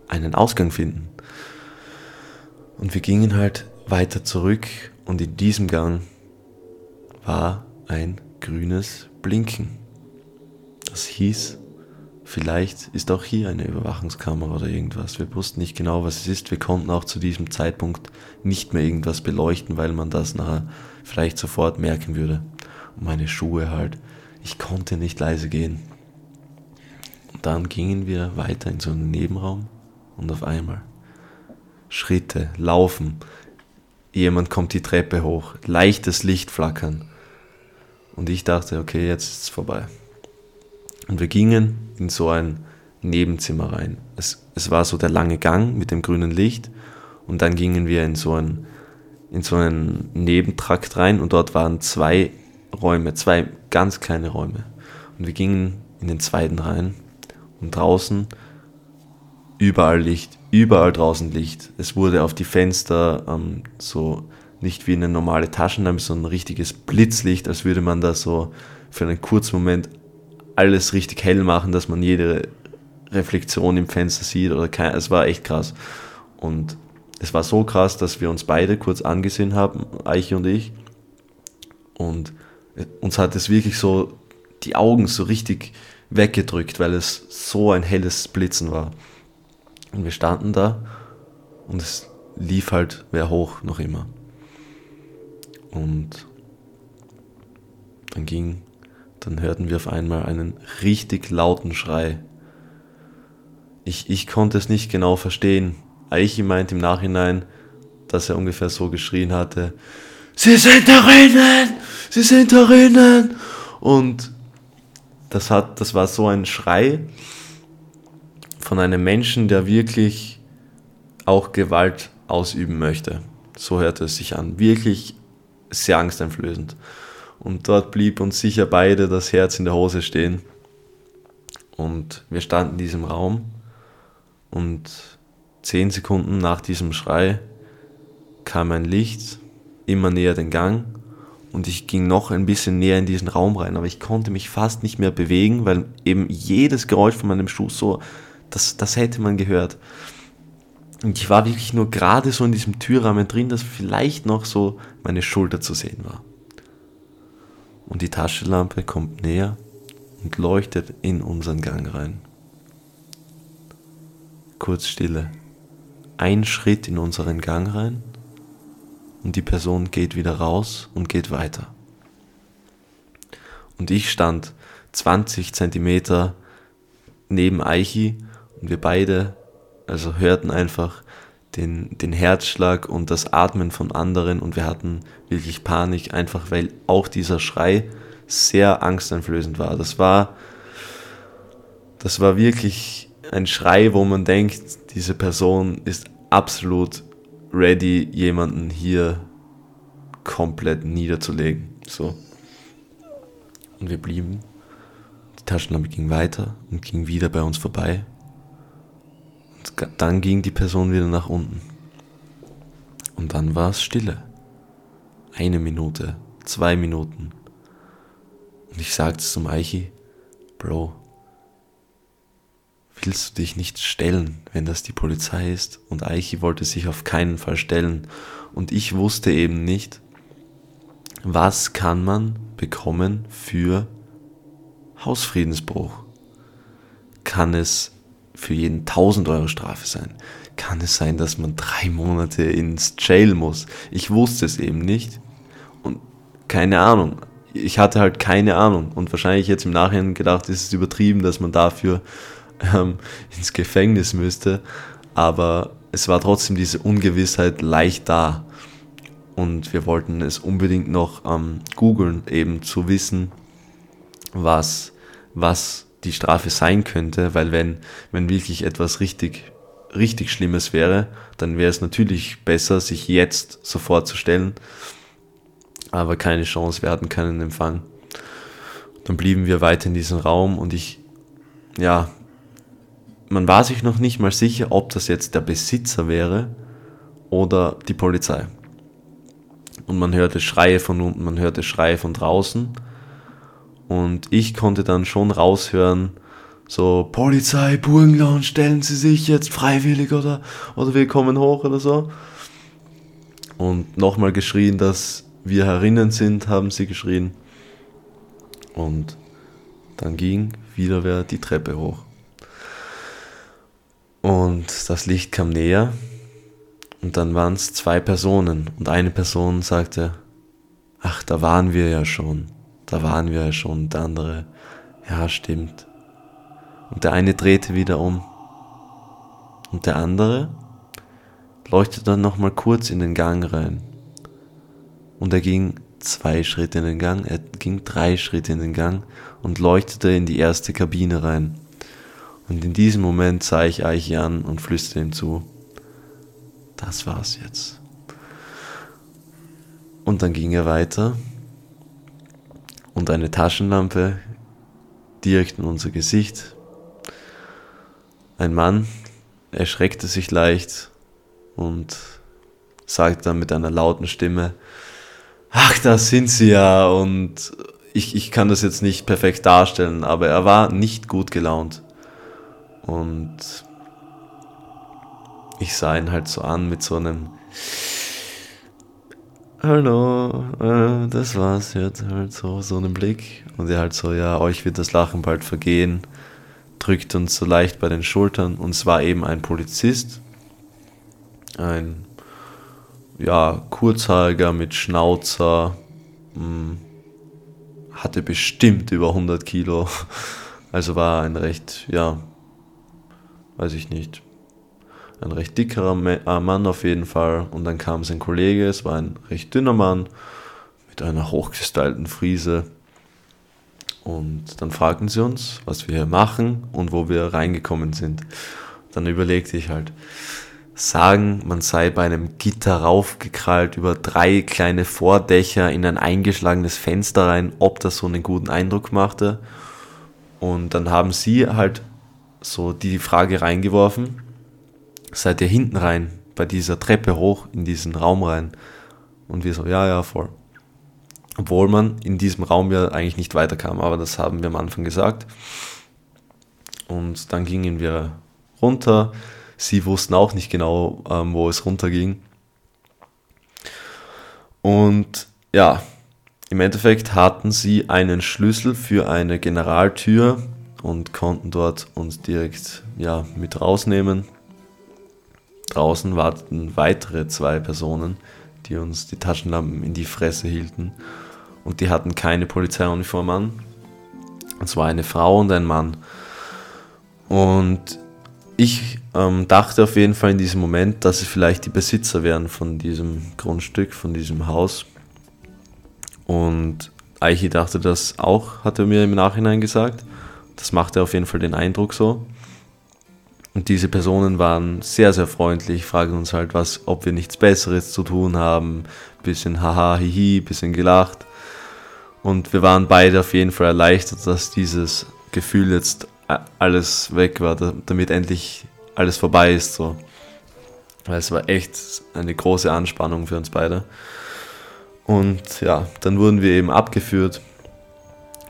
einen Ausgang finden. Und wir gingen halt weiter zurück und in diesem Gang war ein grünes Blinken. Das hieß, vielleicht ist auch hier eine Überwachungskamera oder irgendwas. Wir wussten nicht genau, was es ist. Wir konnten auch zu diesem Zeitpunkt nicht mehr irgendwas beleuchten, weil man das nachher vielleicht sofort merken würde. Und meine Schuhe halt. Ich konnte nicht leise gehen. Und dann gingen wir weiter in so einen Nebenraum und auf einmal Schritte, Laufen, jemand kommt die Treppe hoch, leichtes Licht flackern. Und ich dachte, okay, jetzt ist es vorbei. Und wir gingen in so ein Nebenzimmer rein. Es, es war so der lange Gang mit dem grünen Licht und dann gingen wir in so, ein, in so einen Nebentrakt rein und dort waren zwei Räume, zwei ganz kleine Räume. Und wir gingen in den zweiten rein und draußen überall Licht, überall draußen Licht. Es wurde auf die Fenster ähm, so nicht wie eine normale Taschenlampe, sondern ein richtiges Blitzlicht, als würde man da so für einen kurzen Moment alles richtig hell machen, dass man jede Reflexion im Fenster sieht oder kein, es war echt krass. Und es war so krass, dass wir uns beide kurz angesehen haben, Eiche und ich. Und uns hat es wirklich so die Augen so richtig weggedrückt, weil es so ein helles Blitzen war. Und wir standen da und es lief halt wer hoch noch immer. Und dann ging, dann hörten wir auf einmal einen richtig lauten Schrei. Ich, ich konnte es nicht genau verstehen. Eichi meint im Nachhinein, dass er ungefähr so geschrien hatte, Sie sind darinnen! Sie sind darinnen! Und das hat, das war so ein Schrei, von einem Menschen, der wirklich auch Gewalt ausüben möchte. So hörte es sich an. Wirklich sehr angsteinflößend. Und dort blieb uns sicher beide das Herz in der Hose stehen. Und wir standen in diesem Raum und zehn Sekunden nach diesem Schrei kam ein Licht immer näher den Gang und ich ging noch ein bisschen näher in diesen Raum rein, aber ich konnte mich fast nicht mehr bewegen, weil eben jedes Geräusch von meinem Schuh so das, das hätte man gehört. Und ich war wirklich nur gerade so in diesem Türrahmen drin, dass vielleicht noch so meine Schulter zu sehen war. Und die Taschenlampe kommt näher und leuchtet in unseren Gang rein. Kurz Stille. Ein Schritt in unseren Gang rein und die Person geht wieder raus und geht weiter. Und ich stand 20 Zentimeter neben Eichi und wir beide, also hörten einfach den, den Herzschlag und das Atmen von anderen und wir hatten wirklich Panik, einfach weil auch dieser Schrei sehr angsteinflößend war. Das war, das war wirklich ein Schrei, wo man denkt, diese Person ist absolut ready, jemanden hier komplett niederzulegen. So. Und wir blieben. Die Taschenlampe ging weiter und ging wieder bei uns vorbei. Dann ging die Person wieder nach unten. Und dann war es Stille. Eine Minute, zwei Minuten. Und ich sagte zum Eichi, Bro, willst du dich nicht stellen, wenn das die Polizei ist? Und Eichi wollte sich auf keinen Fall stellen. Und ich wusste eben nicht, was kann man bekommen für Hausfriedensbruch? Kann es für jeden 1000 Euro Strafe sein? Kann es sein, dass man drei Monate ins Jail muss? Ich wusste es eben nicht. Und keine Ahnung. Ich hatte halt keine Ahnung. Und wahrscheinlich jetzt im Nachhinein gedacht, ist es übertrieben, dass man dafür ähm, ins Gefängnis müsste. Aber es war trotzdem diese Ungewissheit leicht da. Und wir wollten es unbedingt noch ähm, googeln, eben zu wissen, was, was die Strafe sein könnte, weil wenn, wenn wirklich etwas richtig, richtig Schlimmes wäre, dann wäre es natürlich besser, sich jetzt sofort zu stellen. Aber keine Chance, wir hatten keinen Empfang. Dann blieben wir weiter in diesem Raum und ich, ja, man war sich noch nicht mal sicher, ob das jetzt der Besitzer wäre oder die Polizei. Und man hörte Schreie von unten, man hörte Schreie von draußen. Und ich konnte dann schon raushören, so, Polizei, Burgenlaun, stellen Sie sich jetzt freiwillig oder, oder wir kommen hoch oder so. Und nochmal geschrien, dass wir herinnen sind, haben sie geschrien. Und dann ging wieder wer die Treppe hoch. Und das Licht kam näher und dann waren es zwei Personen und eine Person sagte, ach, da waren wir ja schon, da waren wir ja schon. Der andere, ja, stimmt. Und der eine drehte wieder um. Und der andere leuchtete dann nochmal kurz in den Gang rein. Und er ging zwei Schritte in den Gang, er ging drei Schritte in den Gang und leuchtete in die erste Kabine rein. Und in diesem Moment sah ich Eichi an und flüsterte ihm zu, das war's jetzt. Und dann ging er weiter und eine Taschenlampe direkt in unser Gesicht. Ein Mann erschreckte sich leicht und sagte dann mit einer lauten Stimme, ach, da sind sie ja. Und ich, ich kann das jetzt nicht perfekt darstellen, aber er war nicht gut gelaunt. Und ich sah ihn halt so an mit so einem Hallo, äh, das war's jetzt halt so, so einem Blick. Und er halt so, ja, euch wird das Lachen bald vergehen, drückt uns so leicht bei den Schultern. Und es war eben ein Polizist, ein, ja, kurzhaariger mit Schnauzer, mh, hm, hatte bestimmt über 100 Kilo. Also war ein recht, ja, weiß ich nicht, ein recht dickerer äh, Mann auf jeden Fall. Und dann kam sein Kollege, es war ein recht dünner Mann mit einer hochgestylten Friese. Und dann fragten sie uns, was wir hier machen und wo wir reingekommen sind. Dann überlegte ich halt, sagen, man sei bei einem Gitter raufgekrallt über drei kleine Vordächer in ein eingeschlagenes Fenster rein, ob das so einen guten Eindruck machte. Und dann haben sie halt so die Frage reingeworfen, seid ihr hinten rein, bei dieser Treppe hoch in diesen Raum rein? Und wir so, ja, ja, voll. Obwohl man in diesem Raum ja eigentlich nicht weiterkam, aber das haben wir am Anfang gesagt. Und dann gingen wir runter. Sie wussten auch nicht genau, ähm, wo es runterging. Und ja, im Endeffekt hatten sie einen Schlüssel für eine Generaltür und konnten dort uns direkt ja, mit rausnehmen. Draußen warteten weitere zwei Personen, die uns die Taschenlampen in die Fresse hielten. Und die hatten keine Polizeiuniform an. Es war eine Frau und ein Mann. Und ich ähm, dachte auf jeden Fall in diesem Moment, dass sie vielleicht die Besitzer wären von diesem Grundstück, von diesem Haus. Und Eichi dachte das auch, hat er mir im Nachhinein gesagt. Das machte auf jeden Fall den Eindruck so. Und diese Personen waren sehr, sehr freundlich, fragen uns halt, was, ob wir nichts Besseres zu tun haben. Bisschen haha, hihi, bisschen gelacht. Und wir waren beide auf jeden Fall erleichtert, dass dieses Gefühl jetzt alles weg war, damit endlich alles vorbei ist. So. Weil es war echt eine große Anspannung für uns beide. Und ja, dann wurden wir eben abgeführt,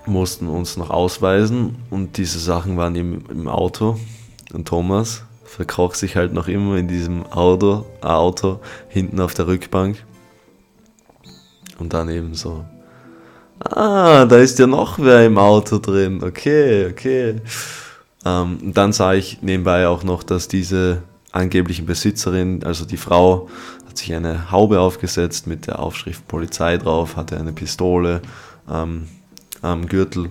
mussten uns noch ausweisen und diese Sachen waren eben im Auto. Und Thomas verkroch sich halt noch immer in diesem Auto, Auto hinten auf der Rückbank. Und dann eben so, ah, da ist ja noch wer im Auto drin. Okay, okay. Ähm, dann sah ich nebenbei auch noch, dass diese angeblichen Besitzerin, also die Frau, hat sich eine Haube aufgesetzt mit der Aufschrift Polizei drauf, hatte eine Pistole ähm, am Gürtel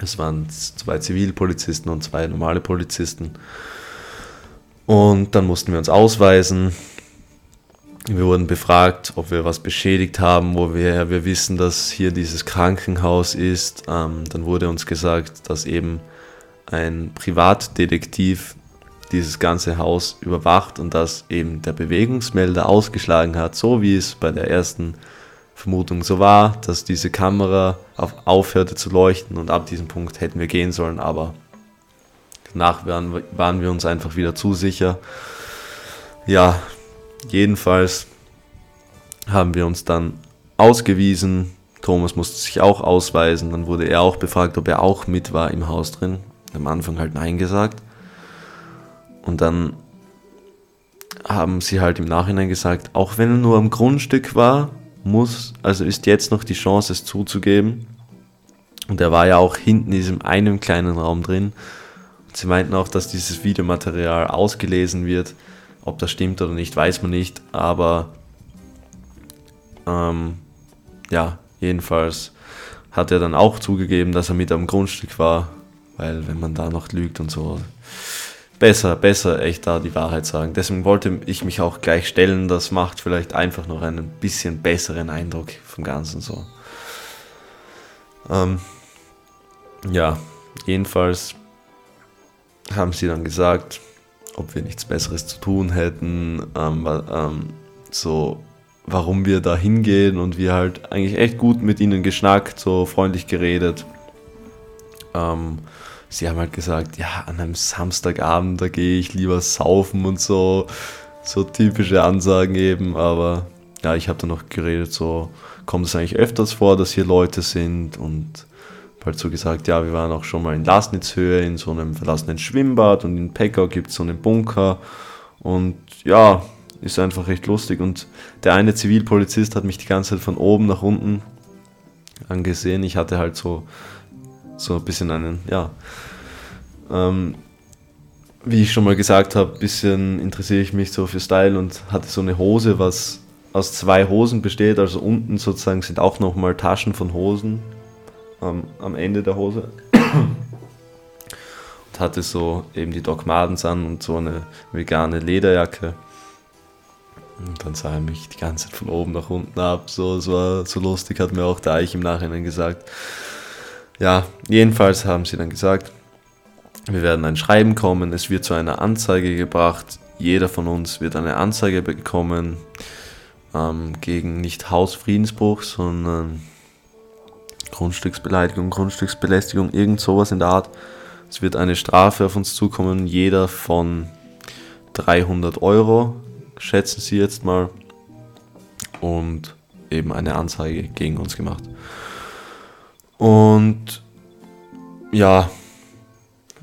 es waren zwei Zivilpolizisten und zwei normale Polizisten. Und dann mussten wir uns ausweisen. Wir wurden befragt, ob wir was beschädigt haben, wo wir, wissen, dass hier dieses Krankenhaus ist. Ähm, dann wurde uns gesagt, dass eben ein Privatdetektiv dieses ganze Haus überwacht und dass eben der Bewegungsmelder ausgeschlagen hat, so wie es bei der ersten Vermutung so war, dass diese Kamera auf, aufhörte zu leuchten und ab diesem Punkt hätten wir gehen sollen, aber danach waren, waren wir uns einfach wieder zu sicher. Ja, jedenfalls haben wir uns dann ausgewiesen. Thomas musste sich auch ausweisen. Dann wurde er auch befragt, ob er auch mit war im Haus drin. Am Anfang halt Nein gesagt. Und dann haben sie halt im Nachhinein gesagt, auch wenn er nur am Grundstück war, muss, also ist jetzt noch die Chance, es zuzugeben. Und er war ja auch hinten in diesem einen kleinen Raum drin. Und sie meinten auch, dass dieses Videomaterial ausgelesen wird. Ob das stimmt oder nicht, weiß man nicht. Aber ähm, ja, jedenfalls hat er dann auch zugegeben, dass er mit am Grundstück war. Weil wenn man da noch lügt und so, besser, besser echt da die Wahrheit sagen. Deswegen wollte ich mich auch gleich stellen. Das macht vielleicht einfach noch einen bisschen besseren Eindruck vom Ganzen so. Ähm, ja, jedenfalls haben sie dann gesagt, ob wir nichts Besseres zu tun hätten, ähm, ähm, so warum wir da hingehen und wir halt eigentlich echt gut mit ihnen geschnackt, so freundlich geredet. Ähm, sie haben halt gesagt, ja, an einem Samstagabend, da gehe ich lieber saufen und so, so typische Ansagen eben, aber ja, ich habe dann noch geredet, so kommt es eigentlich öfters vor, dass hier Leute sind? Und halt so gesagt, ja, wir waren auch schon mal in Lasnitzhöhe in so einem verlassenen Schwimmbad und in Peckau gibt es so einen Bunker. Und ja, ist einfach recht lustig. Und der eine Zivilpolizist hat mich die ganze Zeit von oben nach unten angesehen. Ich hatte halt so so ein bisschen einen, ja, ähm, wie ich schon mal gesagt habe, ein bisschen interessiere ich mich so für Style und hatte so eine Hose, was aus zwei Hosen besteht. Also unten sozusagen sind auch nochmal Taschen von Hosen ähm, am Ende der Hose. (clears throat) und hatte so eben die Doc Martens an und so eine vegane Lederjacke. Und dann sah er mich die ganze Zeit von oben nach unten ab. So, es war so lustig, hat mir auch der Eich im Nachhinein gesagt. Ja, jedenfalls haben sie dann gesagt, wir werden ein Schreiben kommen, es wird zu einer Anzeige gebracht, jeder von uns wird eine Anzeige bekommen ähm, gegen nicht Hausfriedensbruch, sondern Grundstücksbeleidigung, Grundstücksbelästigung, irgend sowas in der Art. Es wird eine Strafe auf uns zukommen, jeder von 300 Euro, schätzen Sie jetzt mal, und eben eine Anzeige gegen uns gemacht. Und ja,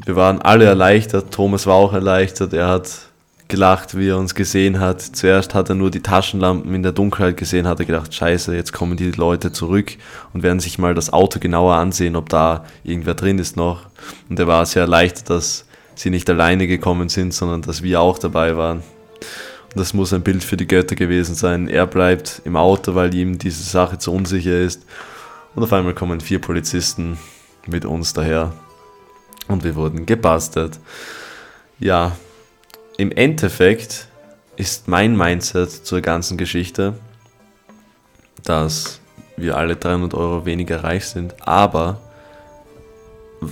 wir waren alle erleichtert. Thomas war auch erleichtert. Er hat gelacht, wie er uns gesehen hat. Zuerst hat er nur die Taschenlampen in der Dunkelheit gesehen, hat er gedacht, scheiße, jetzt kommen die Leute zurück und werden sich mal das Auto genauer ansehen, ob da irgendwer drin ist noch. Und er war sehr erleichtert, dass sie nicht alleine gekommen sind, sondern dass wir auch dabei waren. Und das muss ein Bild für die Götter gewesen sein. Er bleibt im Auto, weil ihm diese Sache zu unsicher ist. Und auf einmal kommen vier Polizisten mit uns daher. Und wir wurden gebastelt. Ja, im Endeffekt ist mein Mindset zur ganzen Geschichte, dass wir alle 300 Euro weniger reich sind, aber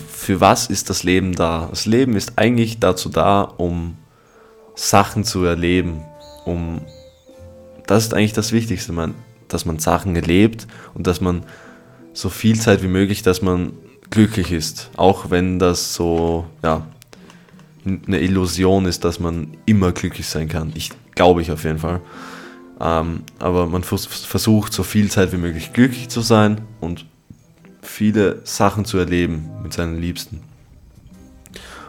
für was ist das Leben da? Das Leben ist eigentlich dazu da, um Sachen zu erleben, um das ist eigentlich das Wichtigste, man, dass man Sachen erlebt und dass man so viel Zeit wie möglich, dass man glücklich ist, auch wenn das so ja eine Illusion ist, dass man immer glücklich sein kann. Ich glaube ich auf jeden Fall. Ähm, aber man versucht so viel Zeit wie möglich glücklich zu sein und viele Sachen zu erleben mit seinen Liebsten.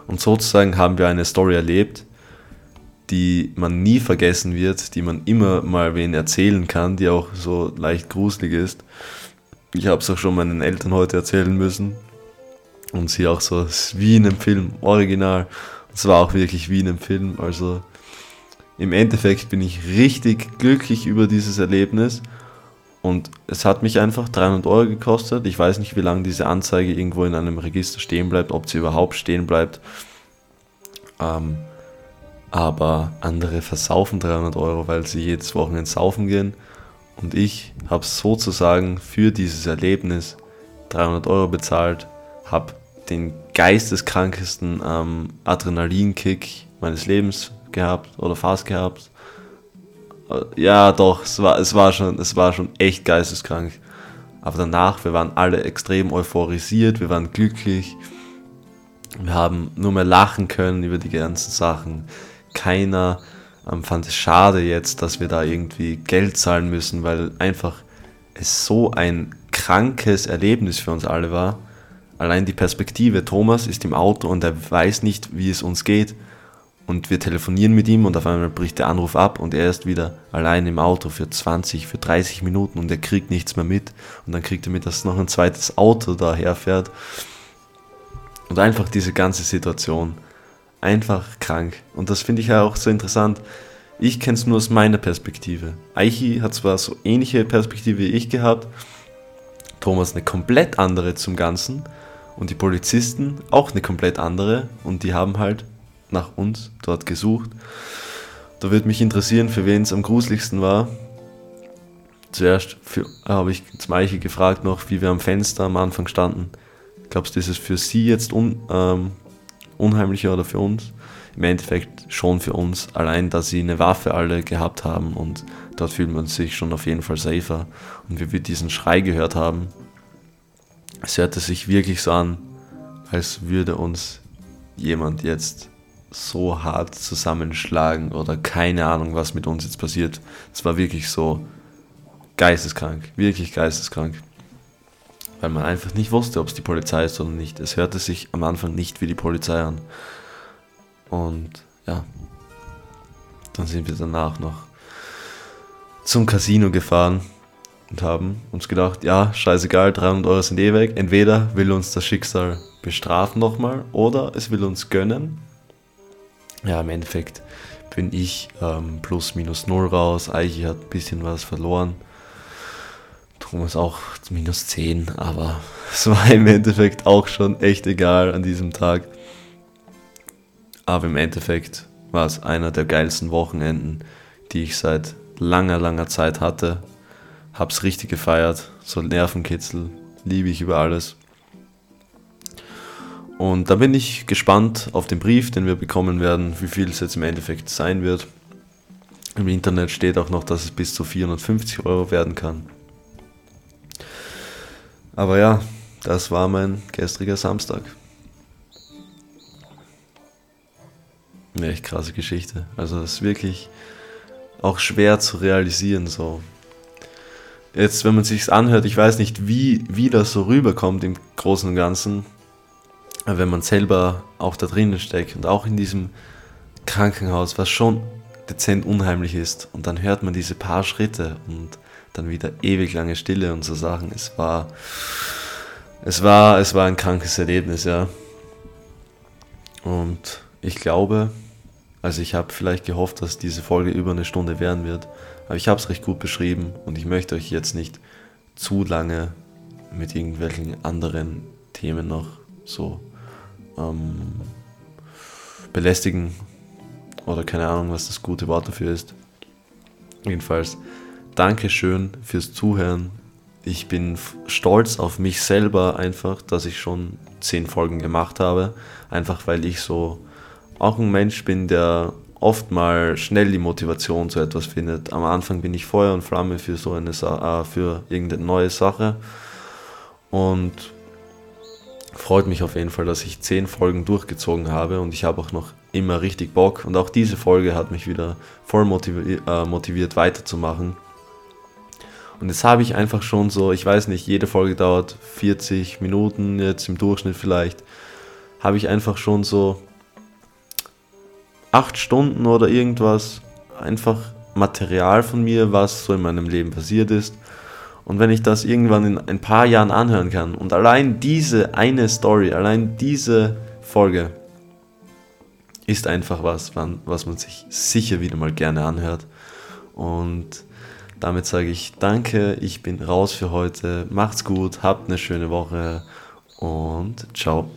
Und sozusagen haben wir eine Story erlebt, die man nie vergessen wird, die man immer mal wen erzählen kann, die auch so leicht gruselig ist. Ich habe es auch schon meinen Eltern heute erzählen müssen. Und sie auch so, es ist wie in einem Film, original. Es war auch wirklich wie in einem Film. Also im Endeffekt bin ich richtig glücklich über dieses Erlebnis. Und es hat mich einfach 300 Euro gekostet. Ich weiß nicht, wie lange diese Anzeige irgendwo in einem Register stehen bleibt, ob sie überhaupt stehen bleibt. Ähm, aber andere versaufen 300 Euro, weil sie jedes Wochenende saufen gehen. Und ich habe sozusagen für dieses Erlebnis 300 Euro bezahlt, habe den geisteskrankesten ähm, Adrenalinkick meines Lebens gehabt oder fast gehabt. Äh, ja, doch, es war, es war, schon, es war schon echt geisteskrank. Aber danach, wir waren alle extrem euphorisiert, wir waren glücklich. Wir haben nur mehr lachen können über die ganzen Sachen keiner ähm, fand es schade jetzt, dass wir da irgendwie Geld zahlen müssen, weil einfach es so ein krankes Erlebnis für uns alle war. Allein die Perspektive, Thomas ist im Auto und er weiß nicht, wie es uns geht. Und wir telefonieren mit ihm und auf einmal bricht der Anruf ab und er ist wieder allein im Auto für 20, für 30 Minuten und er kriegt nichts mehr mit. Und dann kriegt er mit, dass noch ein zweites Auto daherfährt. Und einfach diese ganze Situation einfach krank. Und das finde ich ja auch so interessant. Ich kenne es nur aus meiner Perspektive. Aichi hat zwar so ähnliche Perspektive wie ich gehabt, Thomas eine komplett andere zum Ganzen und die Polizisten auch eine komplett andere und die haben halt nach uns dort gesucht. Da würde mich interessieren, für wen es am gruseligsten war. Zuerst habe ich zum Eichi gefragt noch, wie wir am Fenster am Anfang standen. Glaubst du, ist es für sie jetzt un, ähm, unheimlicher oder für uns. Im Endeffekt schon für uns, allein dass sie eine Waffe alle gehabt haben und dort fühlt man sich schon auf jeden Fall safer. Und wie wir diesen Schrei gehört haben, es hörte sich wirklich so an, als würde uns jemand jetzt so hart zusammenschlagen oder keine Ahnung, was mit uns jetzt passiert. Es war wirklich so geisteskrank, wirklich geisteskrank weil man einfach nicht wusste, ob es die Polizei ist oder nicht. Es hörte sich am Anfang nicht wie die Polizei an. Und ja, dann sind wir danach noch zum Casino gefahren und haben uns gedacht, ja, scheißegal, 300 Euro sind eh weg. Entweder will uns das Schicksal bestrafen nochmal oder es will uns gönnen. Ja, im Endeffekt bin ich ähm, plus minus null raus. Eichi hat ein bisschen was verloren. Thomas auch minus 10, aber (laughs) es war im Endeffekt auch schon echt egal an diesem Tag. Aber im Endeffekt war es einer der geilsten Wochenenden, die ich seit langer, langer Zeit hatte. Hab's richtig gefeiert, so Nervenkitzel, liebe ich über alles. Und da bin ich gespannt auf den Brief, den wir bekommen werden, wie viel es jetzt im Endeffekt sein wird. Im Internet steht auch noch, dass es bis zu 450 Euro werden kann. Aber ja, das war mein gestriger Samstag. Eine echt krasse Geschichte. Also das ist wirklich auch schwer zu realisieren so. Jetzt, wenn man sich's anhört, ich weiß nicht, wie, wie das so rüberkommt im Großen und Ganzen, wenn man selber auch da drinnen steckt und auch in diesem Krankenhaus, was schon dezent unheimlich ist. Und dann hört man diese paar Schritte und dann wieder ewig lange Stille und so Sachen. Es war, es war, es war ein krankes Erlebnis, ja. Und ich glaube, also ich habe vielleicht gehofft, dass diese Folge über eine Stunde werden wird, aber ich habe es recht gut beschrieben und ich möchte euch jetzt nicht zu lange mit irgendwelchen anderen Themen noch so ähm, belästigen oder keine Ahnung, was das gute Wort dafür ist. Jedenfalls Dankeschön fürs Zuhören. ich bin stolz auf mich selber einfach, dass ich schon zehn Folgen gemacht habe. Einfach weil ich so auch ein Mensch bin, der oft mal schnell die Motivation zu etwas findet. Am Anfang bin ich Feuer und Flamme für so eine Sa äh, für irgendeine neue Sache. Und freut mich auf jeden Fall, dass ich zehn Folgen durchgezogen habe und ich habe auch noch immer richtig Bock. Und auch diese Folge hat mich wieder voll motiviert, äh, motiviert weiterzumachen. Und jetzt habe ich einfach schon so, ich weiß nicht, jede Folge dauert 40 Minuten, jetzt im Durchschnitt vielleicht, habe ich einfach schon so 8 Stunden oder irgendwas, einfach Material von mir, was so in meinem Leben passiert ist. Und wenn ich das irgendwann in ein paar Jahren anhören kann und allein diese eine Story, allein diese Folge ist einfach was, was man sich sicher wieder mal gerne anhört. Und damit sage ich danke, ich bin raus für heute. Macht's gut, habt eine schöne Woche und ciao.